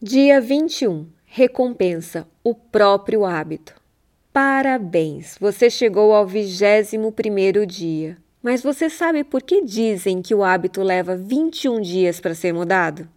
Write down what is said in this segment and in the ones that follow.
Dia 21 Recompensa o próprio hábito. Parabéns! Você chegou ao 21 dia. Mas você sabe por que dizem que o hábito leva 21 dias para ser mudado?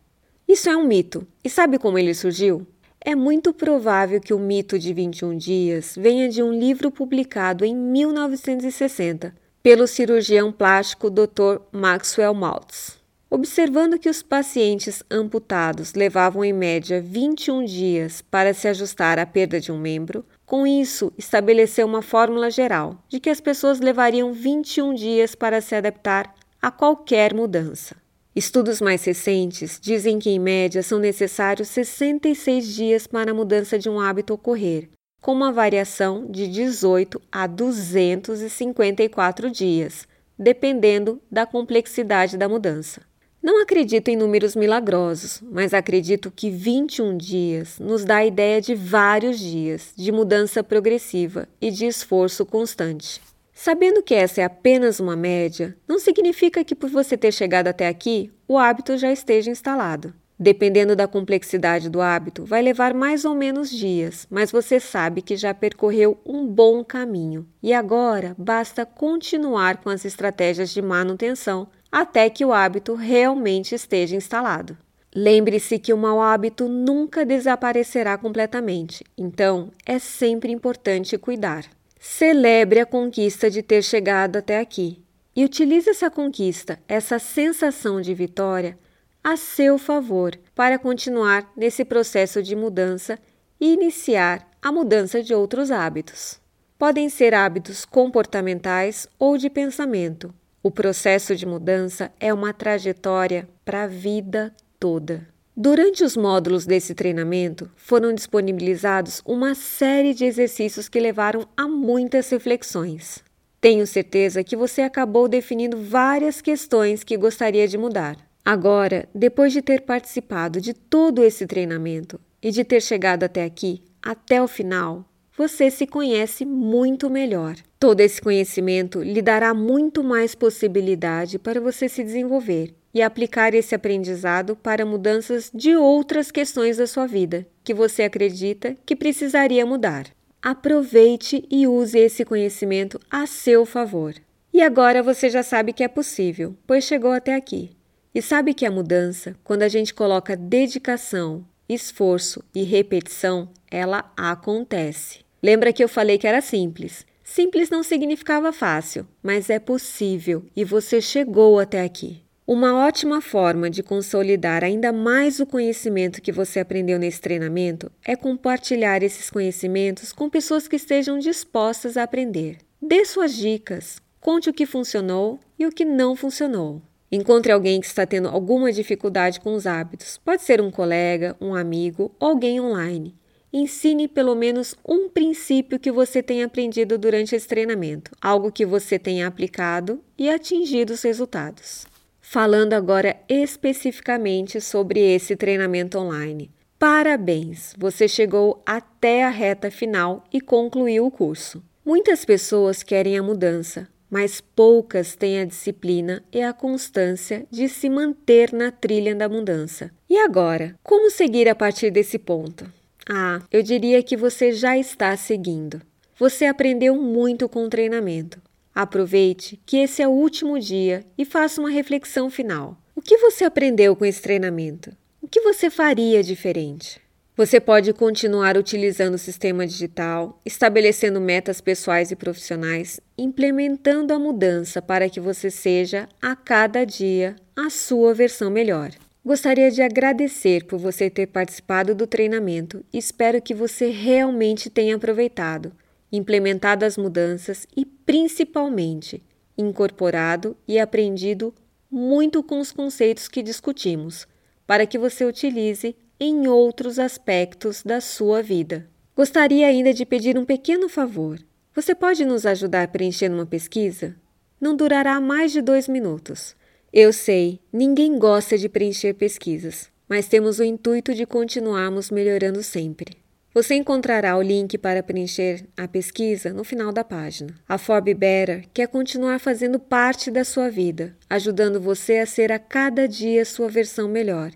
Isso é um mito. E sabe como ele surgiu? É muito provável que o mito de 21 dias venha de um livro publicado em 1960 pelo cirurgião plástico Dr. Maxwell Maltz. Observando que os pacientes amputados levavam em média 21 dias para se ajustar à perda de um membro, com isso estabeleceu uma fórmula geral de que as pessoas levariam 21 dias para se adaptar a qualquer mudança. Estudos mais recentes dizem que, em média, são necessários 66 dias para a mudança de um hábito ocorrer, com uma variação de 18 a 254 dias, dependendo da complexidade da mudança. Não acredito em números milagrosos, mas acredito que 21 dias nos dá a ideia de vários dias de mudança progressiva e de esforço constante. Sabendo que essa é apenas uma média, não significa que por você ter chegado até aqui, o hábito já esteja instalado. Dependendo da complexidade do hábito, vai levar mais ou menos dias, mas você sabe que já percorreu um bom caminho e agora basta continuar com as estratégias de manutenção até que o hábito realmente esteja instalado. Lembre-se que o mau hábito nunca desaparecerá completamente, então é sempre importante cuidar. Celebre a conquista de ter chegado até aqui e utilize essa conquista, essa sensação de vitória, a seu favor para continuar nesse processo de mudança e iniciar a mudança de outros hábitos. Podem ser hábitos comportamentais ou de pensamento, o processo de mudança é uma trajetória para a vida toda. Durante os módulos desse treinamento, foram disponibilizados uma série de exercícios que levaram a muitas reflexões. Tenho certeza que você acabou definindo várias questões que gostaria de mudar. Agora, depois de ter participado de todo esse treinamento e de ter chegado até aqui, até o final, você se conhece muito melhor. Todo esse conhecimento lhe dará muito mais possibilidade para você se desenvolver e aplicar esse aprendizado para mudanças de outras questões da sua vida que você acredita que precisaria mudar. Aproveite e use esse conhecimento a seu favor. E agora você já sabe que é possível, pois chegou até aqui. E sabe que a mudança, quando a gente coloca dedicação, esforço e repetição, ela acontece. Lembra que eu falei que era simples? Simples não significava fácil, mas é possível e você chegou até aqui. Uma ótima forma de consolidar ainda mais o conhecimento que você aprendeu nesse treinamento é compartilhar esses conhecimentos com pessoas que estejam dispostas a aprender. Dê suas dicas, conte o que funcionou e o que não funcionou. Encontre alguém que está tendo alguma dificuldade com os hábitos. Pode ser um colega, um amigo ou alguém online. Ensine pelo menos um princípio que você tenha aprendido durante esse treinamento, algo que você tenha aplicado e atingido os resultados. Falando agora especificamente sobre esse treinamento online. Parabéns! Você chegou até a reta final e concluiu o curso. Muitas pessoas querem a mudança, mas poucas têm a disciplina e a constância de se manter na trilha da mudança. E agora, como seguir a partir desse ponto? Ah, eu diria que você já está seguindo. Você aprendeu muito com o treinamento. Aproveite que esse é o último dia e faça uma reflexão final. O que você aprendeu com esse treinamento? O que você faria diferente? Você pode continuar utilizando o sistema digital, estabelecendo metas pessoais e profissionais, implementando a mudança para que você seja, a cada dia, a sua versão melhor. Gostaria de agradecer por você ter participado do treinamento e espero que você realmente tenha aproveitado, implementado as mudanças e, principalmente, incorporado e aprendido muito com os conceitos que discutimos, para que você utilize em outros aspectos da sua vida. Gostaria ainda de pedir um pequeno favor. Você pode nos ajudar preenchendo uma pesquisa? Não durará mais de dois minutos. Eu sei, ninguém gosta de preencher pesquisas, mas temos o intuito de continuarmos melhorando sempre. Você encontrará o link para preencher a pesquisa no final da página. A Forbe Better quer continuar fazendo parte da sua vida, ajudando você a ser a cada dia sua versão melhor.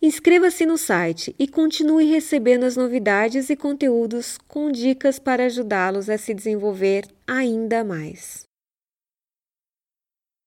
Inscreva-se no site e continue recebendo as novidades e conteúdos com dicas para ajudá-los a se desenvolver ainda mais.